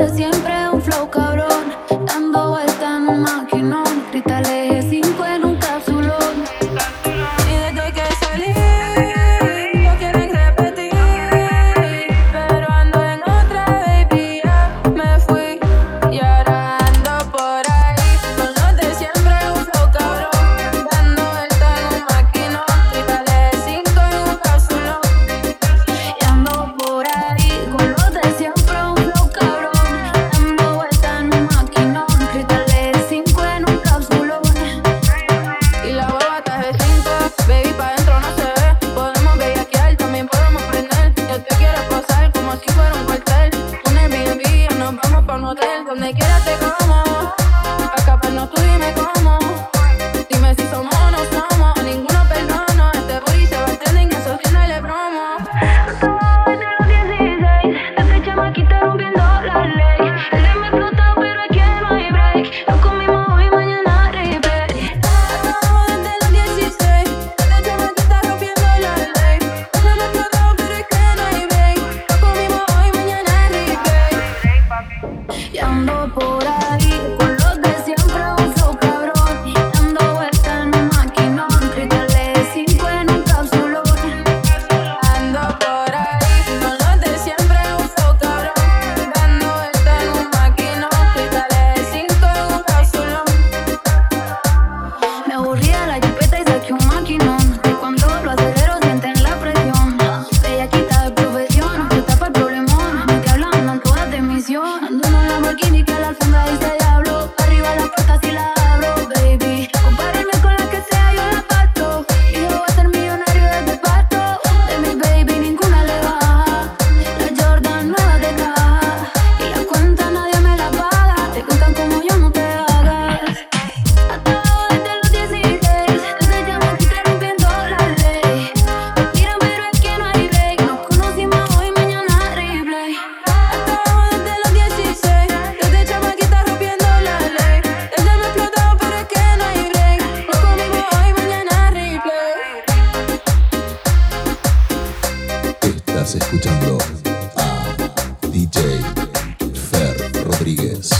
desde Acá pa' no tú dime cómo. Escuchando a DJ Fer Rodríguez.